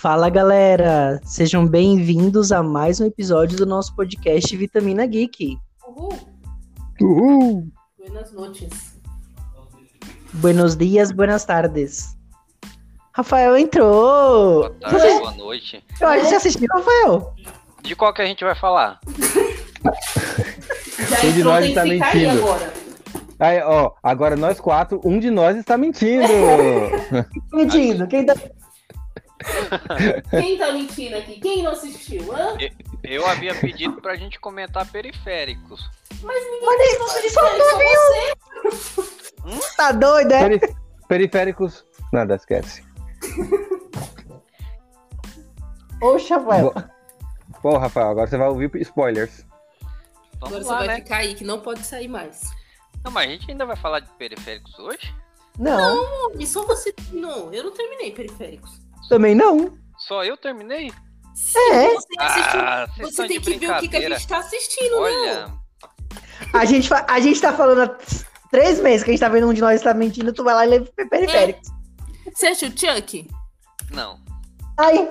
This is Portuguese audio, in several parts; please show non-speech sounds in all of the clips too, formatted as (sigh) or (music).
Fala galera, sejam bem-vindos a mais um episódio do nosso podcast Vitamina Geek. Uhul. Uhul! Buenas noites. Buenos dias, buenas tardes. Rafael entrou! Boa tarde, boa noite. Eu acho que você assistiu, Rafael. De qual que a gente vai falar? (laughs) Já Um de nós tá aí mentindo. agora. Aí, ó, agora nós quatro, um de nós está mentindo. (laughs) Mentindo, quem tá... Quem tá mentindo aqui? Quem não assistiu? Hã? Eu havia pedido pra gente comentar periféricos. Mas ninguém não assistiu, só você. Tá doido, é? Peri- periféricos. Nada, esquece. Oxe, Rafael. Pô, Rafael, agora você vai ouvir spoilers. Vamos Agora você lá, vai né? ficar aí, que não pode sair mais. Não, mas a gente ainda vai falar de periféricos hoje? Não, E só você terminou. Eu não terminei periféricos. Também não. Só eu terminei? Sim, É? você assistiu. Ah, Você tem que ver o que, que a gente tá assistindo, Olha, não. A gente, a gente tá falando há três meses que a gente tá vendo um de nós tá mentindo, tu vai lá e lê periféricos. Você assistiu Chuck? não. Ai!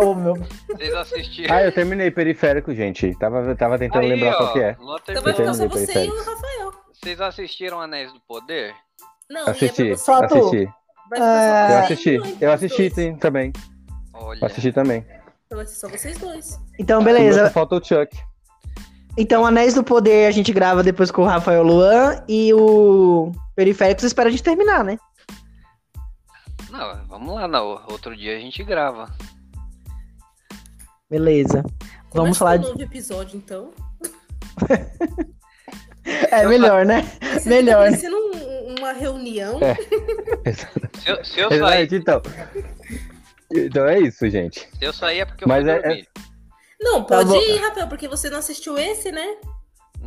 Ô, (laughs) meu. Vocês assistiram. Ah, eu terminei periférico, gente. Tava, tava tentando Aí, lembrar ó, qual que é. Então vai ficar só você e o. Rafael. Vocês assistiram Anéis do Poder? Não, Assisti, e é pra você. Só tu. assisti. Ah, Eu assisti, eu assisti sim, também. Olha. Assisti também. Então vai ser só vocês dois. Então, beleza. falta o Chuck. Então, Anéis do Poder a gente grava depois com o Rafael Luan e o Periféricos espera a gente terminar, né? Não, vamos lá, não. Outro dia a gente grava. Beleza. Vamos Começa falar um de... novo episódio, então. (laughs) É melhor, né? Você Melhor, Tá né? parecendo um- uma reunião. É. (laughs) Se eu, se eu sair, então. Então é isso, gente. se eu sair é porque eu Mas fui é- dormir. Não, Tá pode bom. ir, Rafael, porque você não assistiu esse, né?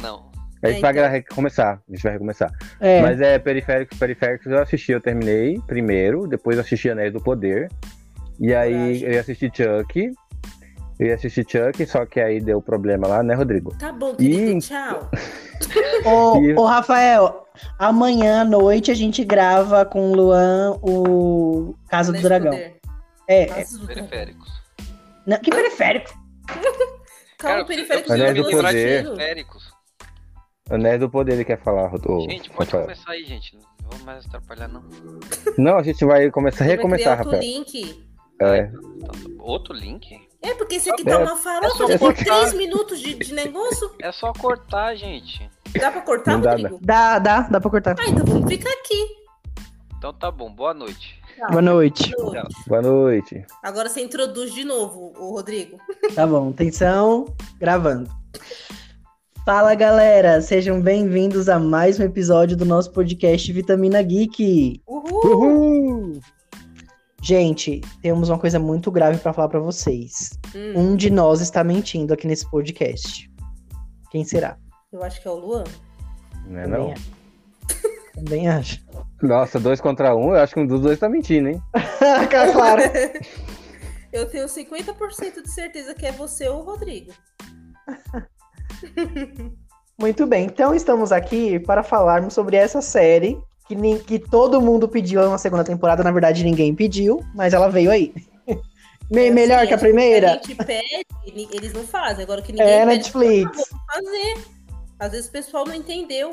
Não. A gente É, vai então. recomeçar. A gente vai recomeçar. É. Mas é periféricos, periféricos eu assisti, eu terminei primeiro, depois eu assisti Anéis do Poder. E aí eu ia assistir Chuck. Eu ia assistir Chuck, só que aí deu problema lá, né, Rodrigo? Tá bom, querido. Ih. Tchau. (laughs) Ô, (laughs) E- ô, Rafael, amanhã à noite a gente grava com o Luan o Casa do Dragão. Poder. É, é. Do Dragão. Periféricos. Não, que periférico? (laughs) Calma, Cara, periférico eu Anéis do me lembrar de Poder. periféricos. Anéis do Poder ele quer falar, Rodrigo. Gente, pode começar aí, gente. Não vou mais atrapalhar, não. Não, a gente vai começar, Vai recomeçar, criar outro Rafael. link. É. Outro link? É, porque esse aqui É, tá uma farofa de cortar. 3 minutos de, de negócio. É só cortar, gente. Dá pra cortar, Não Rodrigo? Dá, dá, dá pra cortar. Ah, então vamos ficar aqui. Então tá bom, boa noite. Boa noite. Boa. Boa noite. Agora você introduz de novo, o Rodrigo. Tá bom, atenção, gravando. Fala galera, sejam bem-vindos a mais um episódio do nosso podcast Vitamina Geek. Uhul! Uhul! Gente, temos uma coisa muito grave pra falar pra vocês. Hum, Um de nós está mentindo aqui nesse podcast. Quem será? eu acho que é o Luan. Não é Também não? acho. Também acho. Nossa, dois contra um, eu acho que um dos dois tá mentindo, hein? (laughs) claro. (laughs) Eu tenho 50% de certeza que é você ou o Rodrigo. (laughs) Muito bem, então estamos aqui para falarmos sobre essa série que, nin- que todo mundo pediu uma segunda temporada, na verdade ninguém pediu, mas ela veio aí. (laughs) Me- É melhor assim, que a primeira? A gente pede, eles não fazem. Agora que ninguém É pede, Netflix. fazer. Às vezes o pessoal não entendeu.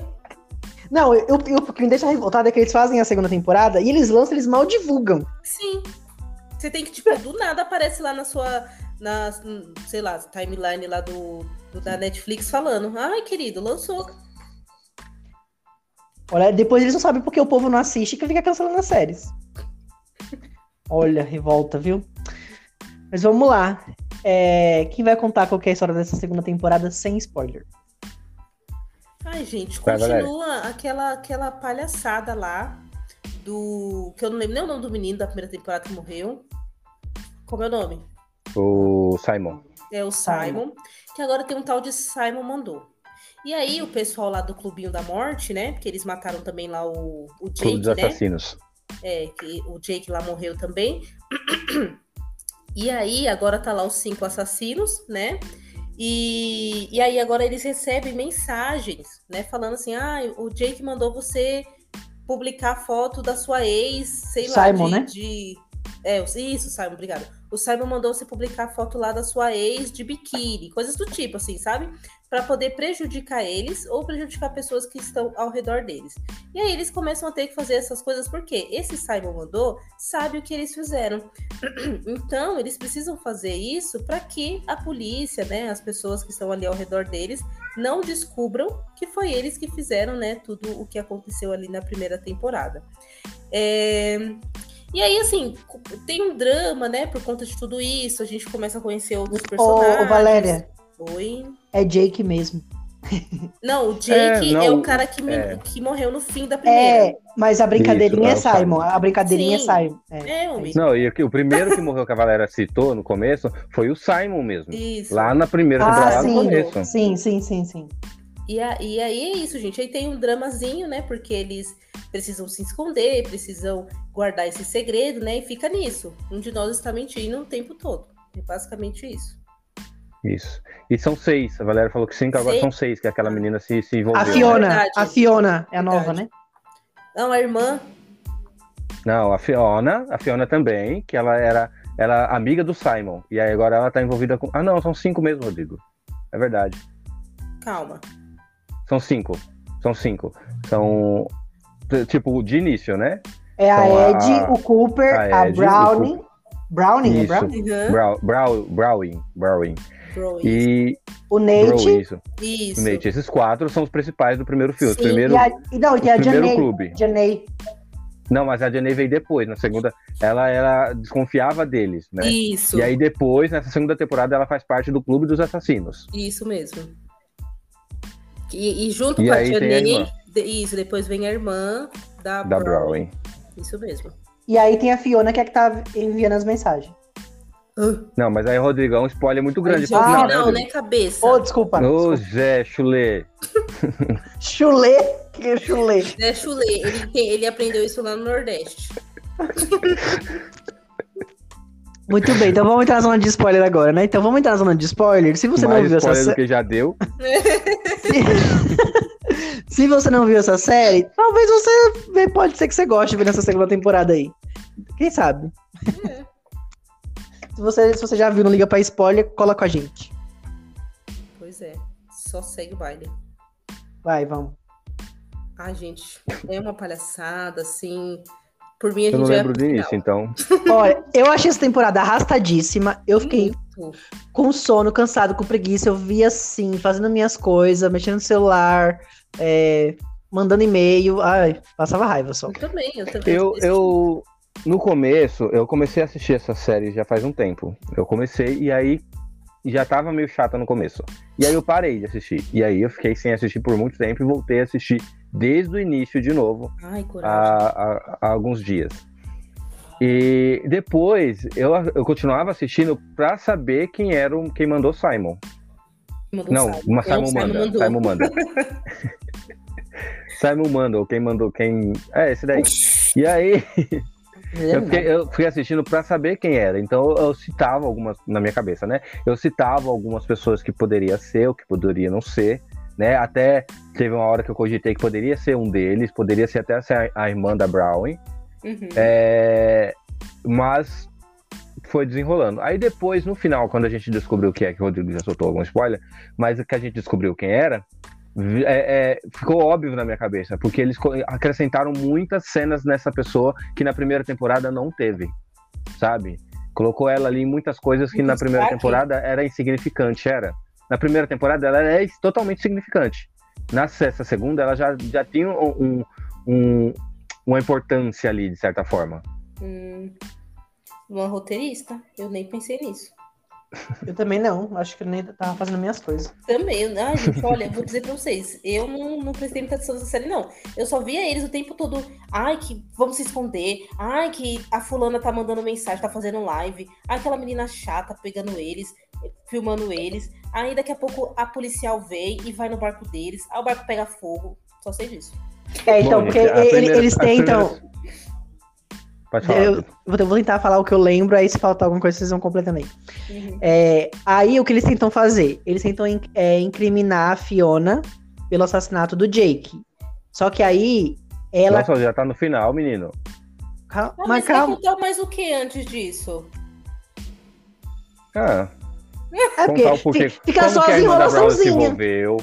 Não, eu, eu- o que me deixa revoltado é que eles fazem a segunda temporada e eles lançam, eles mal divulgam. Sim. Você tem que, tipo, do nada aparece lá na sua, na, sei lá, timeline lá do, do- da Netflix falando. Ai, querido, lançou. Olha, depois eles não sabem porque o povo não assiste que fica cancelando as séries. Olha, revolta, viu? Mas vamos lá. É, quem vai contar qual que é a história dessa segunda temporada sem spoiler? Ai, gente, continua aquela, aquela palhaçada lá do. Que eu não lembro nem o nome do menino da primeira temporada que morreu. Como é o nome? O Simon. É o Simon, que agora tem um tal de Simon Mandou. E aí, o pessoal lá do Clubinho da Morte, né? Porque eles mataram também lá o, o Clube Jake, dos né? Assassinos. É, que o Jake lá morreu também. E aí, agora tá lá os cinco assassinos, né? E, e aí, agora eles recebem mensagens, né? Falando assim: ah, o Jake mandou você publicar foto da sua ex, sei lá, Simon, de, né? de- É, isso, Simon, obrigada. O Simon mandou você publicar foto lá da sua ex de biquíni, coisas do tipo, assim, sabe? Para poder prejudicar eles ou prejudicar pessoas que estão ao redor deles. E aí eles começam a ter que fazer essas coisas porque esse Simon mandou sabe o que eles fizeram. (clears throat) Então, eles precisam fazer isso para que a polícia, né, as pessoas que estão ali ao redor deles, não descubram que foi eles que fizeram, né, tudo o que aconteceu ali na primeira temporada. É... E aí, assim, tem um drama, né, por conta de tudo isso, a gente começa a conhecer outros personagens. Ô, ô, Valéria, Oi. é Jake mesmo. (laughs) Não, o Jake É, é, não, o cara que, me- é. que morreu no fim da primeira. É, mas a brincadeirinha Isso, é é Simon. A brincadeirinha Sim. é Simon. É. É, homem. Não, e o primeiro que (laughs) morreu que a Valera citou no começo foi o Simon mesmo. Isso. Lá na primeira Ah, temporada, no sim. começo. Sim, sim, sim, sim. E, a- e aí é isso, gente. Aí tem um dramazinho, né? Porque eles precisam se esconder, precisam guardar esse segredo, né? E fica nisso. Um de nós está mentindo o tempo todo. É basicamente isso. Isso. E são seis. A Valéria falou que cinco, agora Seis? são seis, que aquela menina se, se envolveu. A né? Fiona, Verdade. a Fiona é a nova, Verdade. né? Não, a irmã. Não, a Fiona, a Fiona também, que ela era, era amiga do Simon. E aí agora ela tá envolvida com. Ah, não, são cinco mesmo, Rodrigo. É verdade. Calma. São cinco. São cinco. São. Tipo, de início, né? É a Então, a- Ed, o Cooper, a a, Ed, o Brownie. Brownie, é Isso. Brownie? Uhum. Brow, Brow, Browing. Browing. Bro, isso. E. O Bro, Nate. isso. Isso. Nate. Esses quatro são os principais do primeiro filme. Sim, primeiro, E, a, e não, e o a primeiro Janey. clube. Janey. Não, mas a Jenny veio depois. Na segunda, ela era desconfiava deles, né? Isso. E aí depois, nessa segunda temporada, ela faz parte do Clube dos Assassinos. Isso mesmo. E, e junto E com a Janine, isso, depois vem a irmã da, Da Brown. Browning. Isso mesmo. E aí tem a Fiona que é que tá enviando as mensagens. Não, mas aí, Rodrigo, é um spoiler muito grande. Ah, final, final, Rodrigo? né, cabeça? Ô, desculpa. Ô. Zé Chulê. (laughs) Chulê. Que é chulê? É chulé. Ele, ele aprendeu isso lá no Nordeste. (laughs) Muito bem, então vamos entrar na zona de spoiler agora, né? Então vamos entrar na zona de spoiler. Se você não Mais viu essa série. que já deu. (laughs) Se você não viu essa série, talvez você pode ser que você goste de ver nessa segunda temporada aí. Quem sabe? Se você, se você já viu, não liga pra spoiler, cola com a gente. Pois é. Só segue o baile. Vai, vamos. Ah, gente, é uma palhaçada, assim. Por mim, a Eu gente não lembro início, então. (laughs) Olha, eu achei essa temporada arrastadíssima. Eu fiquei Muito. com sono, cansado, com preguiça. Eu via assim, fazendo minhas coisas, mexendo no celular, é, mandando e-mail. Ai, passava raiva só. Eu também, eu também. Eu, eu, no começo, eu comecei a assistir essa série já faz um tempo. Eu comecei e aí já tava meio chata no começo. E aí eu parei de assistir. E aí eu fiquei sem assistir por muito tempo e voltei a assistir desde o início de novo, Ai, há, há- há alguns dias. E depois eu, eu continuava assistindo pra saber quem era o, quem mandou Simon. Mandou Não, Simon. uma Não, Simon manda. mandou. Simon manda. (laughs) Simon manda, ou quem mandou, quem. É, esse daí. E aí, eu, fiquei- eu fui assistindo pra saber quem era. Então eu citava algumas, na minha cabeça, né? Eu citava algumas pessoas que poderia ser, ou que poderia não ser, né? Até teve uma hora que eu cogitei que poderia ser um deles, poderia ser até a, a irmã da Browning. Uhum. É, mas foi desenrolando. Aí depois, no final, quando a gente descobriu que é, que o Rodrigo já soltou algum spoiler, mas que a gente descobriu quem era, é, é, ficou óbvio na minha cabeça, porque eles acrescentaram muitas cenas nessa pessoa que na primeira temporada não teve, sabe? Colocou ela ali em muitas coisas que na primeira temporada era insignificante, era. Na primeira temporada ela é totalmente significante. Na sexta, segunda, ela já, já tinha um- um- uma importância ali, de certa forma. Hum, uma roteirista, eu nem pensei nisso. Eu também não. Acho que eu nem tava fazendo minhas coisas. Também, ai, gente, olha, vou dizer pra vocês, eu não, não prestei muita atenção nessa série, não. Eu só via eles o tempo todo, ai, que vamos se esconder, ai, que a fulana tá mandando mensagem, tá fazendo live, ai, aquela menina chata pegando eles, filmando eles, aí daqui a pouco a policial vem e vai no barco deles, aí o barco pega fogo, só sei disso. É, então, Bom, porque gente, ele- primeira- eles tentam. primeiras- Pode falar. Eu, vou eu vou tentar falar o que eu lembro, aí se faltar alguma coisa, vocês vão completando aí. Uhum. É, aí o que eles tentam fazer? Eles tentam in- é, incriminar a Fiona pelo assassinato do Jake. Só que aí ela. Nossa, já tá no final, menino. Calma, Ah, mas mas calma. contar mais o que antes disso? Ah, É contar o porque porquê. fi- fica como só que a as irmã da Brown se envolveu,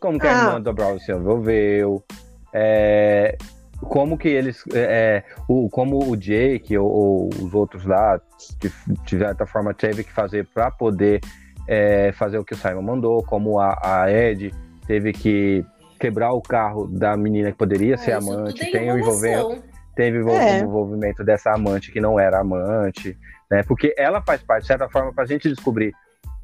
como que a Ah. irmã da Brown se envolveu, é, como que eles, é, o, como o Jake ou, ou os outros lá, que de certa forma teve que fazer para poder é, fazer o que o Simon mandou, como a, a Ed teve que quebrar o carro da menina que poderia ser Ah, isso amante, é tem o envolvimento teve o É. envolvimento dessa amante que não era amante, né? Porque ela faz parte, de certa forma, para a gente descobrir,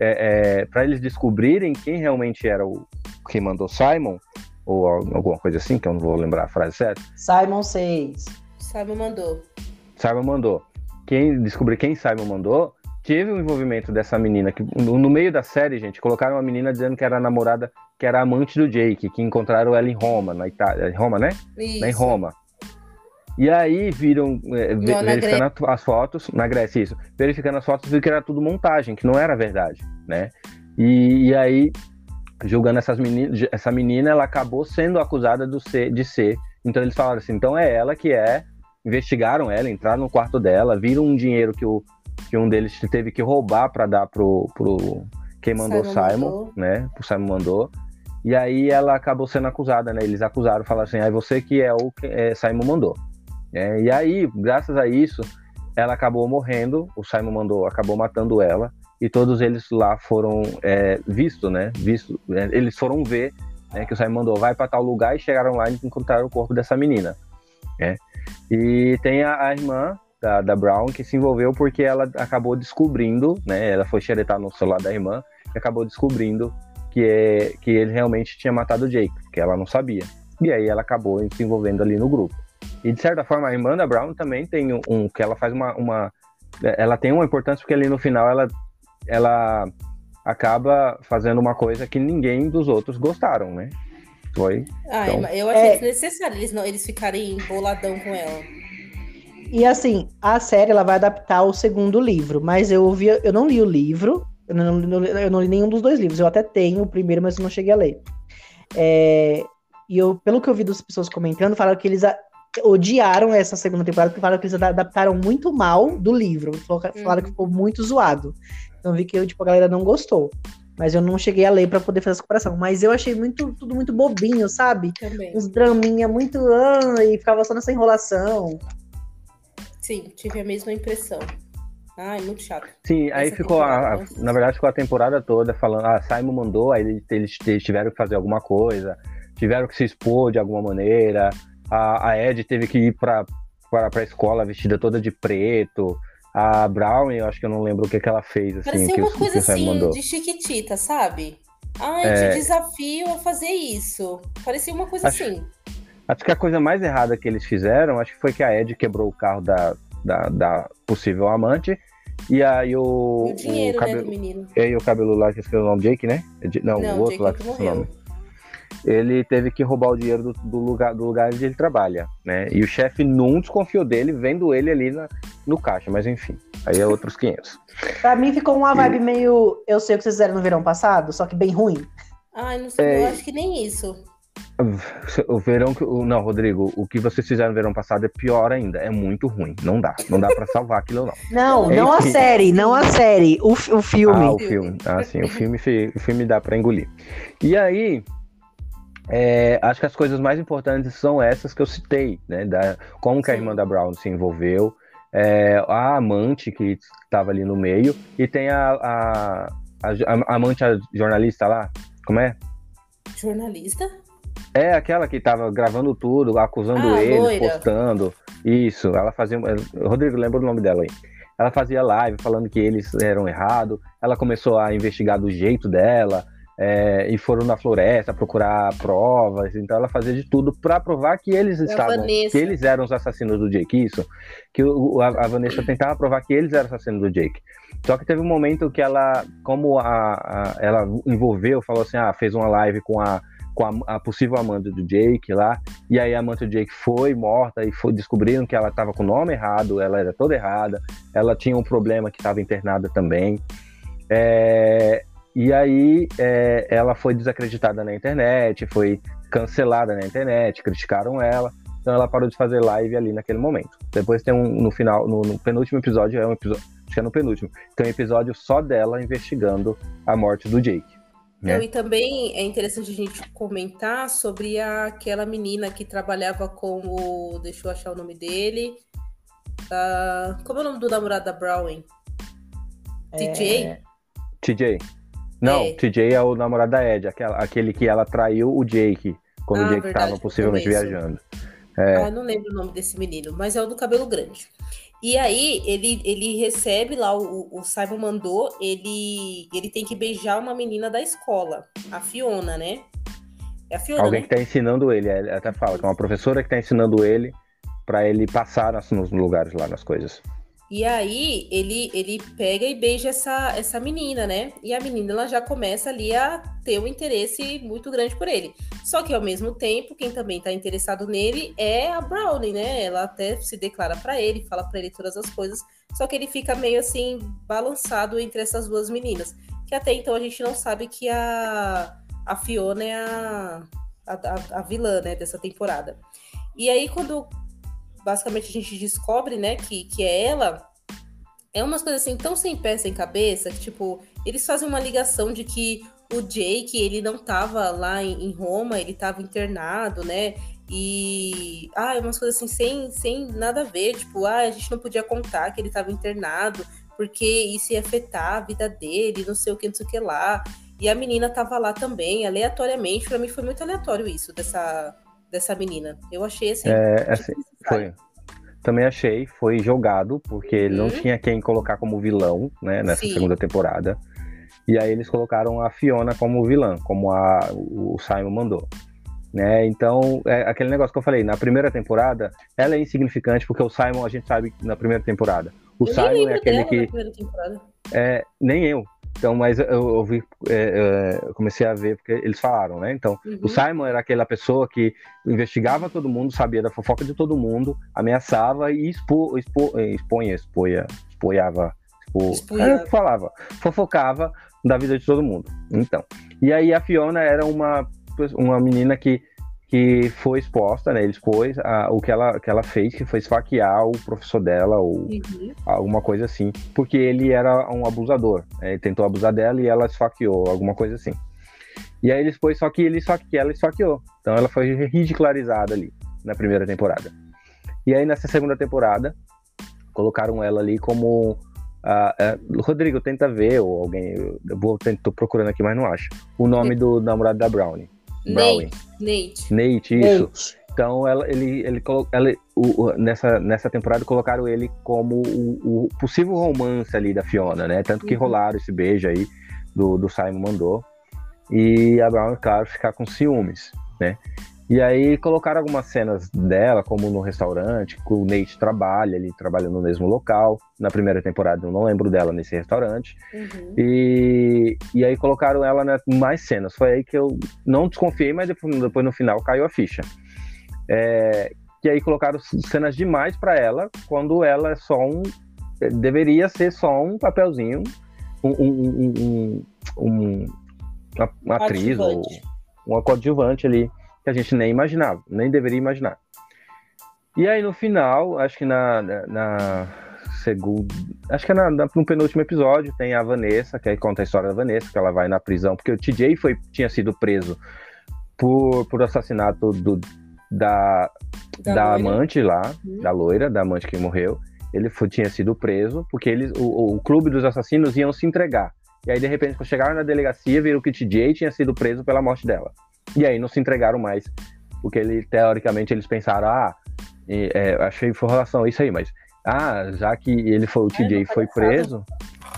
é, para eles descobrirem quem realmente era o quem mandou Simon, ou al- alguma coisa assim, que eu não vou lembrar a frase certa. Simon 6. Simon mandou. Simon mandou. Quem descobrir quem Simon mandou, teve o envolvimento dessa menina que no, no meio da série, gente, colocaram uma menina dizendo que era a namorada, que era amante do Jake, que encontraram ela em Roma, na Itália, em Roma, né? Isso. em Roma. E aí viram, é, Não, verificando a- as fotos, na Grécia, isso, verificando as fotos, viram que era tudo montagem, que não era verdade, né? E, e aí, julgando essas meninas, essa menina, ela acabou sendo acusada do ser, de ser. Então eles falaram assim, então é ela que é. Investigaram ela, entraram no quarto dela, viram um dinheiro que, o, que um deles teve que roubar para dar pro, pro quem mandou Simon Simon, mandou. né? O Simon mandou. E aí ela acabou sendo acusada, né? Eles acusaram, falaram assim, aí você que é o que é, Simon mandou. É, e aí, graças a isso, ela acabou morrendo, o Simon mandou, acabou matando ela, e todos eles lá foram é, vistos, né? Visto, é, eles foram ver né, que o Simon mandou, vai para tal lugar, e chegaram lá e encontraram o corpo dessa menina. né? E tem a, a irmã da, da Brown que se envolveu porque ela acabou descobrindo, né? Ela foi xeretar no celular da irmã e acabou descobrindo que, é, que ele realmente tinha matado o Jake, que ela não sabia. E aí ela acabou se envolvendo ali no grupo. E de certa forma a irmã da Brown também tem um, um- que ela faz uma, uma ela tem uma importância porque ali no final ela ela acaba fazendo uma coisa que ninguém dos outros gostaram, né? Foi. Ah, Então- eu achei É. desnecessário eles, não, eles ficarem boladão com ela. E assim, a série ela vai adaptar o segundo livro, mas eu ouvi, eu não li o livro, eu não, não- eu não li nenhum dos dois livros. Eu até tenho o primeiro, mas eu não cheguei a ler. É, e eu, pelo que eu vi das pessoas comentando, falaram que eles a- odiaram essa segunda temporada, porque falaram que eles adaptaram muito mal do livro. Falaram falaram que ficou muito zoado. Então eu vi que tipo, a galera não gostou. Mas eu não cheguei a ler pra poder fazer essa comparação. Mas eu achei muito, tudo muito bobinho, sabe? Também. Uns draminha muito. Ah, e ficava só nessa enrolação. Sim, tive a mesma impressão. Ai, muito chato. Sim, aí Essa ficou, a, a- na verdade, ficou a temporada toda falando, ah, Simon mandou, aí eles, eles- eles tiveram que fazer alguma coisa, tiveram que se expor de alguma maneira, a, a Ed teve que ir pra, pra, pra escola vestida toda de preto, a Brown, eu acho que eu não lembro o que, que ela fez, assim, Parecia que, uma coisa assim mandou. de chiquitita, sabe? Ai, É. te desafio a fazer isso. Parecia uma coisa Acho- assim. Acho que a coisa mais errada que eles fizeram, acho que foi que a Ed quebrou o carro da, da, da possível amante, e aí o, E o dinheiro, o né, cabelo, do menino. e aí o cabelo lá, que eu esqueci o nome, Jake, né? É Não, Não, o outro Jake lá que que eu esqueci o nome. Ele teve que roubar o dinheiro do, do lugar, do lugar onde ele trabalha, né? E o chefe não desconfiou dele, vendo ele ali na, no caixa, mas enfim, aí é outros 500. Pra mim ficou uma vibe meio. Eu sei o que vocês fizeram no verão passado, só que bem ruim. Ai, não sei, É. eu acho que nem isso. O verão que. Não, Rodrigo, o que vocês fizeram no verão passado é pior ainda. É muito ruim. Não dá. Não dá pra salvar aquilo, não. Não, Enfim. não a série, não a série. O, o filme. Ah, o filme. Ah, sim, o filme, fi- o filme dá pra engolir. E aí, é, acho que as coisas mais importantes são essas que eu citei, né? Da, como que a Sim. irmã da Brown se envolveu, é, a amante que estava ali no meio, e tem a, a, a, a amante a jornalista lá, como é? Jornalista? É aquela que tava gravando tudo, acusando Ah, eles, loira. postando. Isso, ela fazia. Rodrigo, lembra o nome dela aí? Ela fazia live falando que eles eram errados. Ela começou a investigar do jeito dela. É, e foram na floresta procurar provas. Então ela fazia de tudo para provar que eles A estavam. Que eles eram os assassinos do Jake. Isso. Que o, a, a Vanessa tentava provar que eles eram assassinos do Jake. Só que teve um momento que ela, como a, a- ela envolveu, falou assim: ah, fez uma live com a com a, a possível amante do Jake lá, e aí a amante do Jake foi morta e foi, descobriram que ela estava com o nome errado, ela era toda errada, ela tinha um problema que estava internada também. É, e aí é, ela foi desacreditada na internet, foi cancelada na internet, criticaram ela, então ela parou de fazer live ali naquele momento. Depois tem um no final, no, no penúltimo episódio, é um episódio, acho que é no penúltimo. Tem um episódio só dela investigando a morte do Jake. Né? Não, e também é interessante a gente comentar sobre a, aquela menina que trabalhava com o. Deixa eu achar o nome dele. Uh, como é o nome do namorado da Browning? TJ? É, TJ. Não, É. TJ é o namorado da Ed, aquela- aquele que ela traiu o Jake, quando Ah, o Jake estava possivelmente viajando. Ah, eu não lembro o nome desse menino, mas é o do cabelo grande. E aí ele, ele recebe lá, o, o Simon mandou, ele, ele tem que beijar uma menina da escola, a Fiona, né? É a Fiona, Alguém né? que tá ensinando ele, até fala que é uma professora que tá ensinando ele pra ele passar nas- nos lugares lá, nas coisas. E aí ele, ele pega e beija essa, essa menina, né? E a menina ela já começa ali a ter um interesse muito grande por ele. Só que ao mesmo tempo, quem também tá interessado nele é a Brownie, né? Ela até se declara pra ele, fala pra ele todas as coisas. Só que ele fica meio assim balançado entre essas duas meninas, que até então a gente não sabe que a a Fiona é a a, a, a vilã, né, dessa temporada. E aí quando basicamente a gente descobre, né, que, que é ela, é umas coisas assim tão sem pé, sem cabeça, que tipo, eles fazem uma ligação de que o Jake, ele não tava lá em, em Roma, ele tava internado, né? E ah, umas coisas assim sem, sem nada a ver, tipo, ah, a gente não podia contar que ele tava internado, porque isso ia afetar a vida dele, não sei o que, não sei o que lá. E a menina tava lá também, aleatoriamente, pra mim foi muito aleatório isso dessa dessa menina. Eu achei assim, É, assim, foi. Também achei, foi jogado, porque ele não Uhum. tinha quem colocar como vilão, né, nessa Sim. segunda temporada. E aí eles colocaram a Fiona como vilã, como a, o Simon mandou. Né? Então, é aquele negócio que eu falei, na primeira temporada, ela é insignificante, porque o Simon, a gente sabe na primeira temporada. O eu Simon é aquele que. É, nem eu. Então, mas eu, eu é, é, eu comecei a ver porque eles falaram, né? Então, Uhum. o Simon era aquela pessoa que investigava todo mundo, sabia da fofoca de todo mundo, ameaçava e expo, expo, eh, exponha, expoia, expoiava, expo, o que falava, fofocava da vida de todo mundo. Então, e aí a Fiona era uma, uma menina que, que foi exposta, né? Ele expôs a, o que ela, que ela fez, que foi esfaquear o professor dela, o, Uhum. alguma coisa assim, porque ele era um abusador. né? Ele tentou abusar dela e ela esfaqueou, alguma coisa assim. E aí ele foi, só que ele esfaque, ela esfaqueou. Então ela foi ridicularizada ali na primeira temporada. E aí nessa segunda temporada colocaram ela ali como ah, é, Rodrigo tenta ver ou alguém, eu vou tô procurando aqui, mas não acho. O nome do namorado da Brownie. Brownie. Nate, Nate. Nate, isso. Gente, Então ela, ele, ele, ela o, o- nessa, nessa temporada colocaram ele como o, o possível romance ali da Fiona, né? Tanto que Uhum. rolaram esse beijo aí do, do Simon mandou. E a Brown, claro, ficar com ciúmes, né? E aí colocaram algumas cenas dela, como no restaurante, que o Nate trabalha, ele trabalha no mesmo local. Na primeira temporada eu não lembro dela nesse restaurante. Uhum. E, e aí colocaram ela né, mais cenas. Foi aí que eu não desconfiei, mas depois, depois no final caiu a ficha. É, que aí colocaram cenas demais pra ela, quando ela é só um. Deveria ser só um papelzinho, um, um, um- um- um- uma, uma atriz ou uma coadjuvante ali, que a gente nem imaginava, nem deveria imaginar. E aí no final, acho que na, na, na segunda. Acho que é na, na- no penúltimo episódio tem a Vanessa, que aí conta a história da Vanessa, que ela vai na prisão, porque o TJ foi, tinha sido preso por, por assassinato do, da, Da da, amante lá, Uhum. da loira, da amante que morreu. Ele foi- tinha sido preso, porque eles, o, o clube dos assassinos iam se entregar. E aí, de repente, quando chegaram na delegacia, viram que o TJ tinha sido preso pela morte dela. E aí não se entregaram mais. Porque ele, teoricamente, eles pensaram, ah, e, é, achei informação isso aí, mas ah, já que ele foi, o TJ foi preso,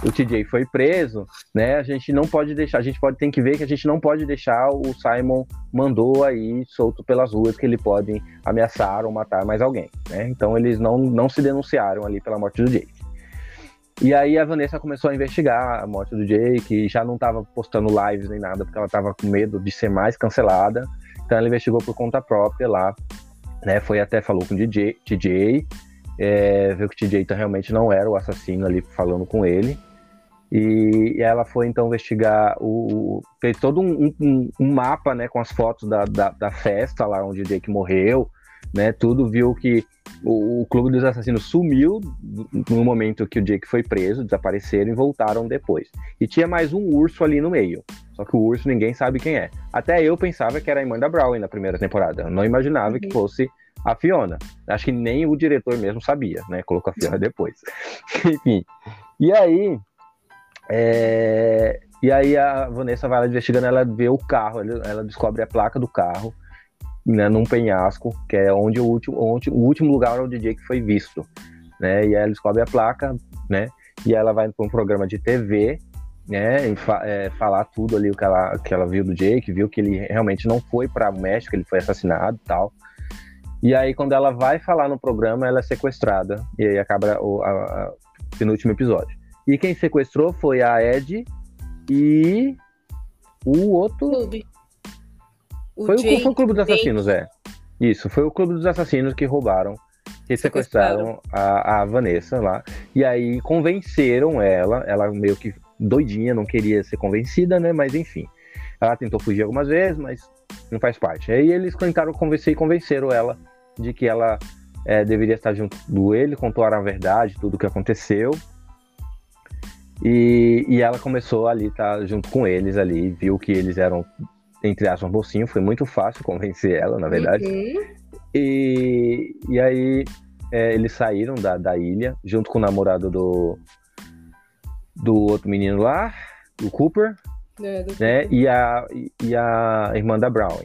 o TJ foi preso, né? A gente não pode deixar, a gente pode tem que ver que a gente não pode deixar o Simon mandou aí solto pelas ruas que ele pode ameaçar ou matar mais alguém, né? Então eles não, não se denunciaram ali pela morte do Jake. E aí a Vanessa começou a investigar a morte do Jake, já não estava postando lives nem nada, porque ela estava com medo de ser mais cancelada. Então ela investigou por conta própria lá, né? Foi até falou com o DJ, TJ, é, viu que o TJ tá- realmente não era o assassino ali falando com ele. E, ela foi então investigar o- fez todo um, um- um mapa né, com as fotos da, da, da festa lá onde o Jake morreu, né? Tudo viu que o, o Clube dos Assassinos sumiu no momento que o Jake foi preso, desapareceram e voltaram depois. E tinha mais um urso ali no meio. Só que o urso ninguém sabe quem é. Até eu pensava que era a Amanda Brown na primeira temporada. Eu não imaginava uhum. que fosse a Fiona. Acho que nem o diretor mesmo sabia, né? Colocou a Fiona (laughs) depois. (laughs) Enfim. E aí. É... E aí a Vanessa vai lá investigando, ela vê o carro, ela descobre a placa do carro, né, num penhasco, que é onde o último, onde, o último lugar onde o Jake foi visto, né? E aí ela descobre a placa, né? E ela vai para um programa de TV, né? E fa é, falar tudo ali o que ela, que ela viu do Jake, viu que ele realmente não foi para o México, ele foi assassinado, tal. E aí quando ela vai falar no programa, ela é sequestrada e aí acaba o a, a penúltimo episódio. E quem sequestrou foi a Ed e o outro. Clube. O foi, o, foi o Clube dos Assassinos, é. Isso, foi o Clube dos Assassinos que roubaram, que sequestraram, a, a Vanessa lá. E aí convenceram ela, ela meio que doidinha, não queria ser convencida, né? Mas enfim. Ela tentou fugir algumas vezes, mas não faz parte. Aí eles tentaram convencer e convenceram ela de que ela é, deveria estar junto do ele, contou a verdade, tudo o que aconteceu. E, e ela começou ali, tá junto com eles ali, viu que eles eram, entre aspas, mocinho, foi muito fácil convencer ela, na verdade. Uhum. E, e aí é, eles saíram da, da ilha, junto com o namorado do, do outro menino lá, do Cooper, é, né? Cooper. E, a, e a irmã da Brown.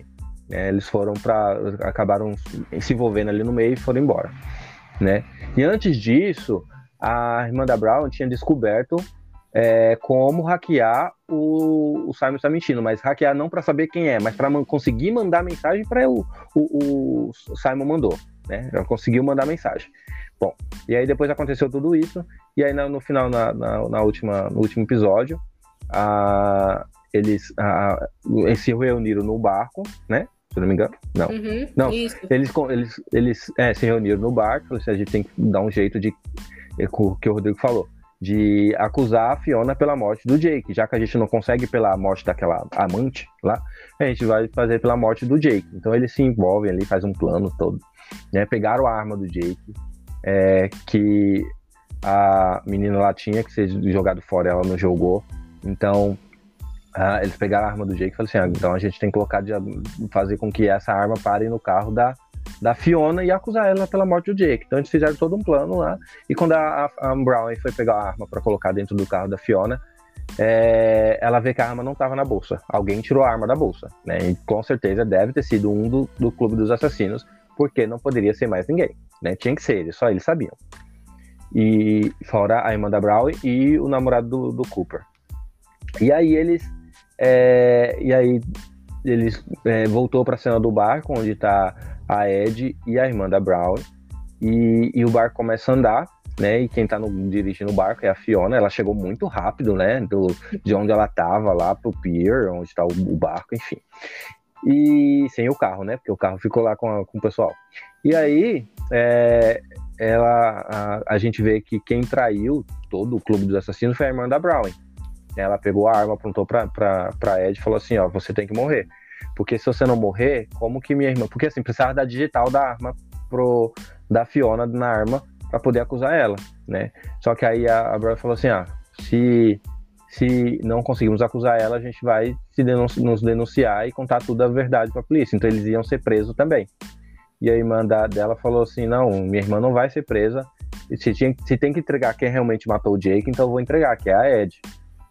Né? Eles foram para acabaram se envolvendo ali no meio e foram embora, né? E antes disso, a irmã da Brown tinha descoberto é, como hackear o, o Simon está mentindo, mas hackear não para saber quem é, mas para conseguir mandar mensagem para o, o, o, Simon mandou, né? Ela conseguiu mandar mensagem. Bom, e aí depois aconteceu tudo isso, e aí no, no final, na, na, na, última, no último episódio, a, eles, a, eles se reuniram no barco, né? Se não me engano. Não. Uhum, não. Isso. Eles, eles, eles é, se reuniram no barco, assim, a gente tem que dar um jeito de. É, o que o Rodrigo falou de acusar a Fiona pela morte do Jake. Já que a gente não consegue pela morte daquela amante lá, a gente vai fazer pela morte do Jake. Então eles se envolvem ali, faz um plano todo. Né? Pegaram a arma do Jake, é, que a menina lá tinha que ser jogado fora, ela não jogou. Então eles pegaram a arma do Jake e falaram assim: ah, então a gente tem que colocar de fazer com que essa arma pare no carro da da Fiona e acusar ela pela morte do Jake. Então eles fizeram todo um plano lá. E quando a, a Brown foi pegar a arma para colocar dentro do carro da Fiona, é, ela vê que a arma não estava na bolsa. Alguém tirou a arma da bolsa, né? E com certeza deve ter sido um do, do clube dos assassinos, porque não poderia ser mais ninguém, né? Tinha que ser eles, só eles sabiam. E fora a irmã da Brown e o namorado do, do Cooper. E aí eles, é, e aí eles é, voltou para a cena do barco onde está a Ed e a irmã da Brown. E, e o barco começa a andar, né? E quem tá no, dirigindo o barco é a Fiona. Ela chegou muito rápido, né? Do, de onde ela tava lá pro pier, onde tá o, o barco, enfim. E sem o carro, né? Porque o carro ficou lá com, a, com o pessoal. E aí, é, ela, a, a, gente vê que quem traiu todo o clube dos assassinos foi a irmã da Brown. Ela pegou a arma, apontou pra, pra, pra Ed e falou assim: Ó, você tem que morrer. Porque se você não morrer, como que minha irmã. Porque assim, precisava da digital da arma pro, da Fiona na arma para poder acusar ela, né? Só que aí a, a falou assim: ah, se, se não conseguimos acusar ela, a gente vai se denunci nos denunciar e contar tudo a verdade para a polícia. Então eles iam ser presos também. E a irmã da, dela falou assim: não, minha irmã não vai ser presa. Se, tinha, se tem que entregar quem realmente matou o Jake, então eu vou entregar, que é a Ed,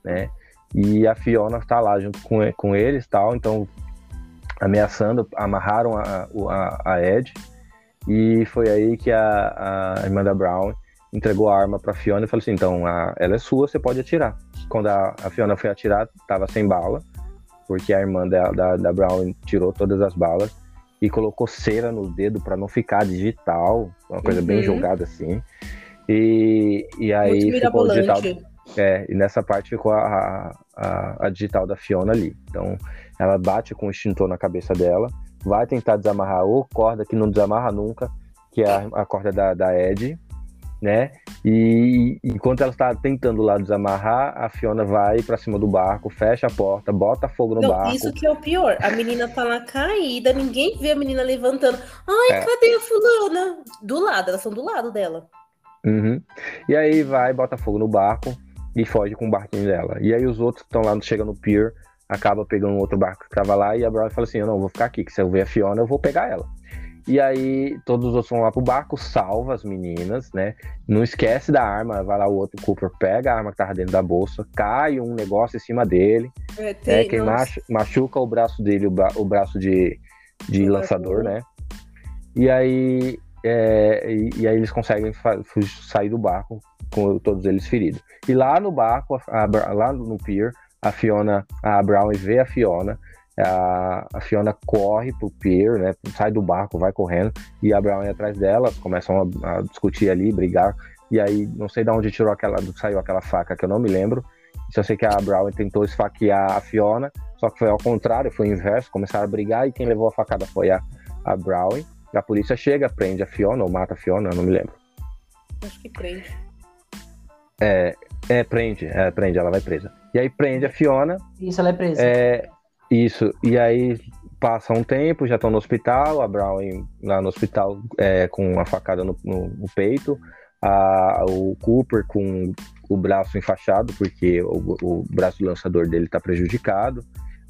né? E a Fiona tá lá junto com, com eles tal, então ameaçando, amarraram a, a, a Ed. E foi aí que a, a irmã da Brown entregou a arma para Fiona e falou assim: então, a, ela é sua, você pode atirar. Quando a, a Fiona foi atirar, estava sem bala, porque a irmã da, da, da, Brown tirou todas as balas e colocou cera no dedo para não ficar digital, uma coisa uhum. bem jogada assim. E, e aí ficou digital. É, e nessa parte ficou a, a, a digital da Fiona ali. Então, ela bate com o extintor na cabeça dela, vai tentar desamarrar ou corda que não desamarra nunca, que é a, a corda da, da Ed. né? E enquanto ela está tentando lá desamarrar, a Fiona vai para cima do barco, fecha a porta, bota fogo no Não, barco. isso que é o pior. A menina tá lá caída, ninguém vê a menina levantando. Ai, É. cadê a fulana? Do lado, elas são do lado dela. Uhum. E aí vai, bota fogo no barco e foge com o barquinho dela. E aí os outros que estão lá, chegam no pier, acaba pegando um outro barco que tava lá e a Brown fala assim, eu não, vou ficar aqui, que se eu ver a Fiona, eu vou pegar ela. E aí todos os outros vão lá pro barco, salva as meninas, né? Não esquece da arma, vai lá o outro Cooper, pega a arma que tava dentro da bolsa, cai um negócio em cima dele, É, é, tem, quem nossa. machu- machuca o braço dele, o, bra- o braço de, de Do lançador, né? E aí, é, e, e aí eles conseguem sair do barco com todos eles feridos. E lá no barco, a- a lá no pier, a Fiona, a Brown vê a Fiona, a, a Fiona corre pro pier, né? Sai do barco, vai correndo, e a Brown é atrás dela, começam a, a discutir ali, brigar. E aí, não sei de onde tirou aquela, saiu aquela faca que eu não me lembro. Só sei que a Brown tentou esfaquear a Fiona, só que foi ao contrário, foi o inverso, começaram a brigar e quem levou a facada foi a, a Brown. A polícia chega, prende a Fiona, ou mata a Fiona, eu não me lembro. Acho que prende. É, é prende, é, prende, ela vai presa. E aí prende a Fiona, Isso, ela é presa. é, isso, e aí passa um tempo, já estão no hospital, a Brown lá no hospital é, com uma facada no, no- no peito, a- o Cooper com o braço enfaixado, porque o, o braço do lançador dele está prejudicado,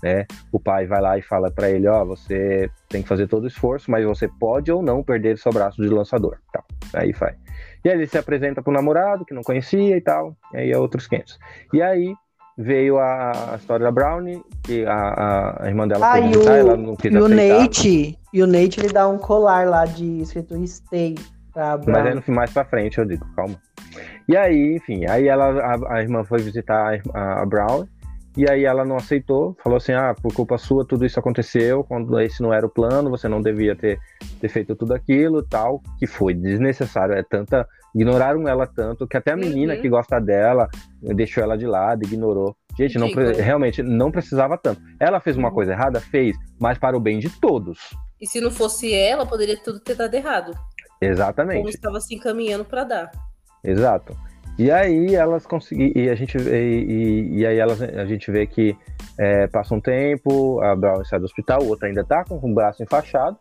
né? O pai vai lá e fala para ele, ó, você tem que fazer todo o esforço, mas você pode ou não perder seu braço de lançador, tal. Aí faz. E aí ele se apresenta pro namorado, que não conhecia e tal, e aí é outros 500. E aí veio a, a história da Brownie, que a, a, irmã dela Ah, foi visitar, o, ela não quis e o. Nate, e o Nate ele dá um colar lá de escrito Stay pra Mas Brown. aí no mais pra frente eu digo, calma. E aí, enfim, aí ela, a, a irmã foi visitar a, a Brown, e aí ela não aceitou, falou assim, ah, por culpa sua tudo isso aconteceu, quando esse não era o plano, você não devia ter, ter feito tudo aquilo, tal, que foi desnecessário, é tanta, ignoraram ela tanto, que até a menina Uhum. que gosta dela, deixou ela de lado, ignorou. Gente, não, realmente, não precisava tanto. Ela fez uma Uhum. coisa errada? Fez, mas para o bem de todos. E se não fosse ela, poderia tudo ter dado errado. Como Exatamente. estava se encaminhando para dar. Exato. E aí elas conseguiram. E a gente e, e, e aí elas, a gente vê que é, passa um tempo, a Brown sai do hospital, o outro ainda tá com o braço enfaixado.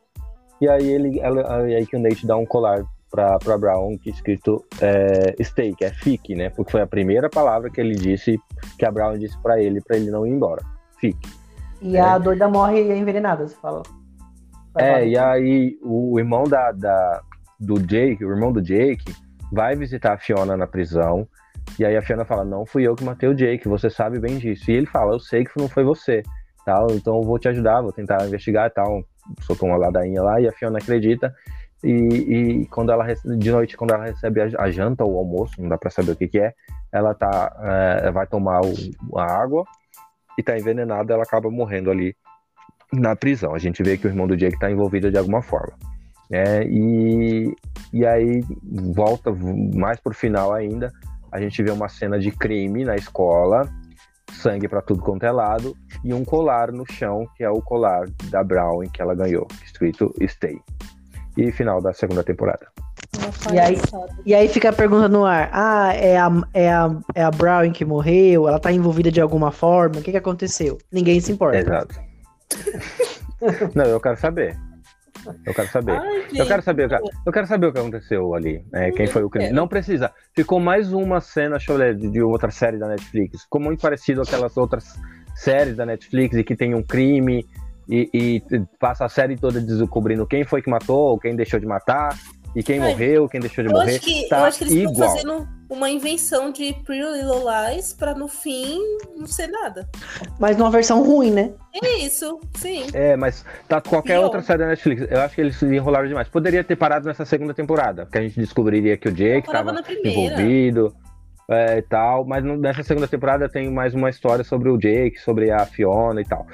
E aí ele ela, aí que o Nate dá um colar pra, pra Brown que é escrito é, stay, que é fique, né? Porque foi a primeira palavra que ele disse, que a Brown disse pra ele, pra ele não ir embora. Fique. E a doida morre envenenada, você fala. É, e aí o irmão da, da- do Jake, o irmão do Jake, vai visitar a Fiona na prisão. E aí a Fiona fala: Não fui eu que matei o Jake, você sabe bem disso. E ele fala: Eu sei que não foi você, então eu vou te ajudar, vou tentar investigar e tal. Soltou uma ladainha lá e a Fiona acredita. E, e quando ela de noite, quando ela recebe a, a janta ou o almoço, não dá pra saber o que, que é, ela tá, é, vai tomar o- a água e tá envenenada, ela acaba morrendo ali na prisão. A gente vê que o irmão do Jake está envolvido de alguma forma. Né? e, e aí volta mais pro final ainda, a gente vê uma cena de crime na escola, sangue para tudo quanto é lado, e um colar no chão, que é o colar da Brown que ela ganhou, escrito Stay. E final da segunda temporada. E aí-. E aí fica a pergunta no ar: ah, é a, é a, é a Brown que morreu? Ela tá envolvida de alguma forma? O que, que aconteceu? Ninguém se importa. Exato. (laughs) Não, eu quero saber. Eu quero saber. Ai, Eu quero saber, eu quero, eu quero saber o que aconteceu ali. né, quem foi o crime. quero. Não precisa. Ficou mais uma cena, deixa eu ler, de, de outra série da Netflix. Ficou muito parecido aquelas outras séries da Netflix e que tem um crime e, e passa a série toda descobrindo quem foi que matou, quem deixou de matar, e quem morreu, quem deixou de Eu morrer. acho, que, tá eu acho que eles estão igual. fazendo uma invenção de Pretty Little Lies pra no fim não ser nada. Mas numa versão ruim, né? É isso, sim. É, mas tá qualquer Pior. outra série da Netflix. Eu acho que eles se enrolaram demais. Poderia ter parado nessa segunda temporada, porque a gente descobriria que o Jake estava envolvido é, e tal. Mas nessa segunda temporada tem mais uma história sobre o Jake, sobre a Fiona e tal.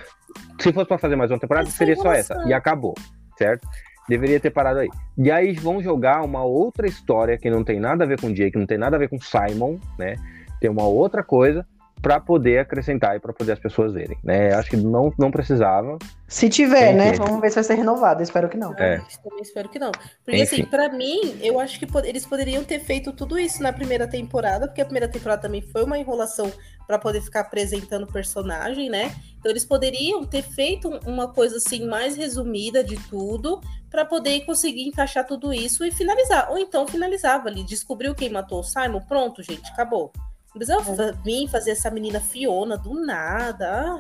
Se fosse pra fazer mais uma temporada, Essa seria só essa. E acabou, certo? Deveria ter parado aí. E aí vão jogar uma outra história que não tem nada a ver com o Jake, não tem nada a ver com o Simon, né? Tem uma outra coisa para poder acrescentar e para poder as pessoas verem, né? Acho que não, não precisava. Se tiver, Tem né? Vamos ver se vai ser renovado. Espero que não. É. Também espero que não. Porque, Enfim. assim, pra mim, eu acho que eles poderiam ter feito tudo isso na primeira temporada, porque a primeira temporada também foi uma enrolação pra poder ficar apresentando o personagem, né? Então, eles poderiam ter feito um- uma coisa, assim, mais resumida de tudo, pra poder conseguir encaixar tudo isso e finalizar. Ou então, finalizava ali, descobriu quem matou o Simon, pronto, gente, acabou. Não precisava fa- vir fazer essa menina Fiona do nada.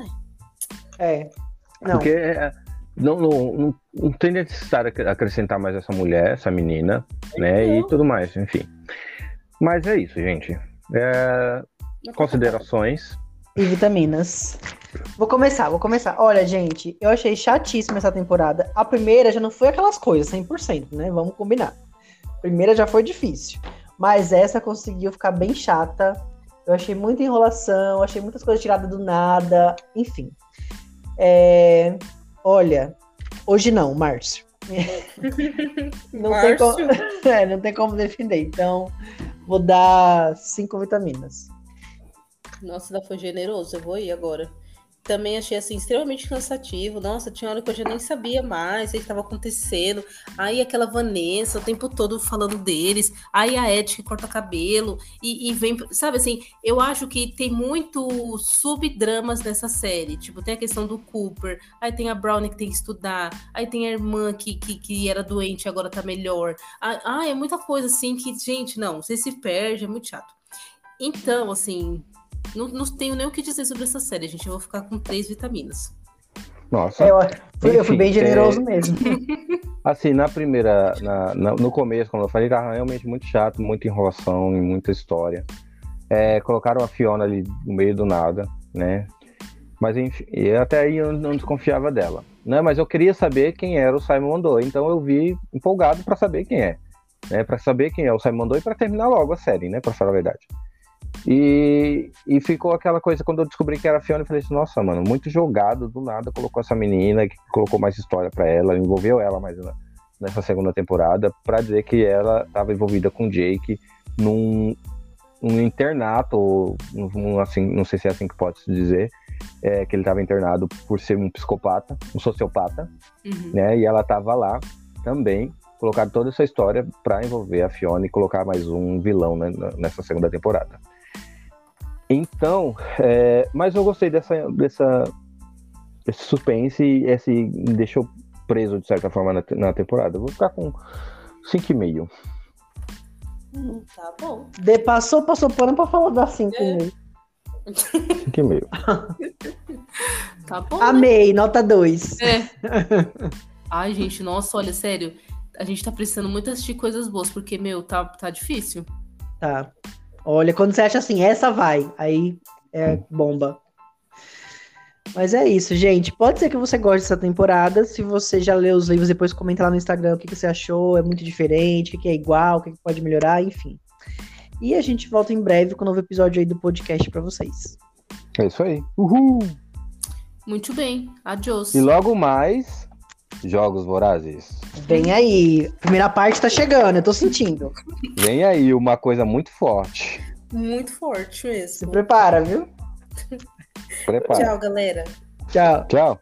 Ai, É. Não. Porque é, não, não, não, não tem necessidade de acrescentar mais essa mulher, essa menina, né? E Não. tudo mais, enfim. Mas é isso, gente. É, considerações. E vitaminas. Vou começar, vou começar. Olha, gente, eu achei chatíssima essa temporada. A primeira já não foi aquelas coisas, 100%, né? Vamos combinar. A primeira já foi difícil. Mas essa conseguiu ficar bem chata. Eu achei muita enrolação, achei muitas coisas tiradas do nada. Enfim. É, Olha, hoje não, Márcio. (laughs) Não tem como... Márcio. (laughs) É, não tem como defender. Então, vou dar cinco vitaminas. Nossa, ainda foi generoso, eu vou ir agora. Também achei assim extremamente cansativo. Nossa, tinha hora que eu já nem sabia mais o que estava acontecendo. Aí aquela Vanessa o tempo todo falando deles. Aí a Ed que corta cabelo e, e vem, sabe assim? Eu acho que tem muito subdramas nessa série. Tipo, tem a questão do Cooper. Aí tem a Brownie que tem que estudar. Aí tem a irmã que, que, que era doente e agora tá melhor. Ah, é muita coisa assim que, gente, não, você se perde, é muito chato. Então, assim, não, não tenho nem o que dizer sobre essa série, gente. Eu vou ficar com três vitaminas. Nossa. É, eu, fui- eu fui Enfim, bem generoso é- mesmo. (laughs) Assim, na primeira, na- na- no começo, como eu falei, tava realmente muito chato, muita enrolação e muita história. É, colocaram a Fiona ali no meio do nada, né? Mas enfim, e até aí eu não desconfiava dela, né? Mas eu queria saber quem era o Simon Mondou, então eu vi empolgado pra saber quem é, né? Para saber quem é o Simon Mondou e pra terminar logo a série, né? Pra falar a verdade. E, e ficou aquela coisa quando eu descobri que era a Fiona, eu falei assim, nossa, mano, muito jogado, do nada colocou essa menina, que colocou mais história pra ela, envolveu ela mais na- nessa segunda temporada, pra dizer que ela estava envolvida com o Jake num, num internato, ou num, assim, não sei se é assim que pode se dizer, é, que ele estava internado por ser um psicopata, um sociopata, né? E ela tava lá também, colocaram toda essa história pra envolver a Fiona e colocar mais um vilão né, nessa segunda temporada. Então, é, mas eu gostei dessa, dessa esse suspense e esse me deixou preso de certa forma na, na temporada. Eu vou ficar com 5,5. Tá bom. De, passou, passou pano pra falar da 5 É. mesmo. 5,5. (laughs) Tá bom. né? Amei, nota 2. É. (laughs) Ai, gente, nossa, olha, sério. A gente tá precisando muito assistir coisas boas, porque, meu, tá, tá difícil. Tá. Olha, quando você acha assim, essa vai, aí é bomba. Mas é isso, gente. Pode ser que você goste dessa temporada. Se você já leu os livros, depois comenta lá no Instagram o que, que você achou. É muito diferente, o que, que é igual, o que, que pode melhorar, enfim. E a gente volta em breve com um novo episódio aí do podcast pra vocês. É isso aí. Uhul! Muito bem. Adiós. E logo mais, Jogos Vorazes. Vem aí. Primeira parte tá chegando, eu tô sentindo. Vem aí uma coisa muito forte. Muito forte Se mesmo. prepara, viu? Prepara. Tchau, galera. Tchau. Tchau.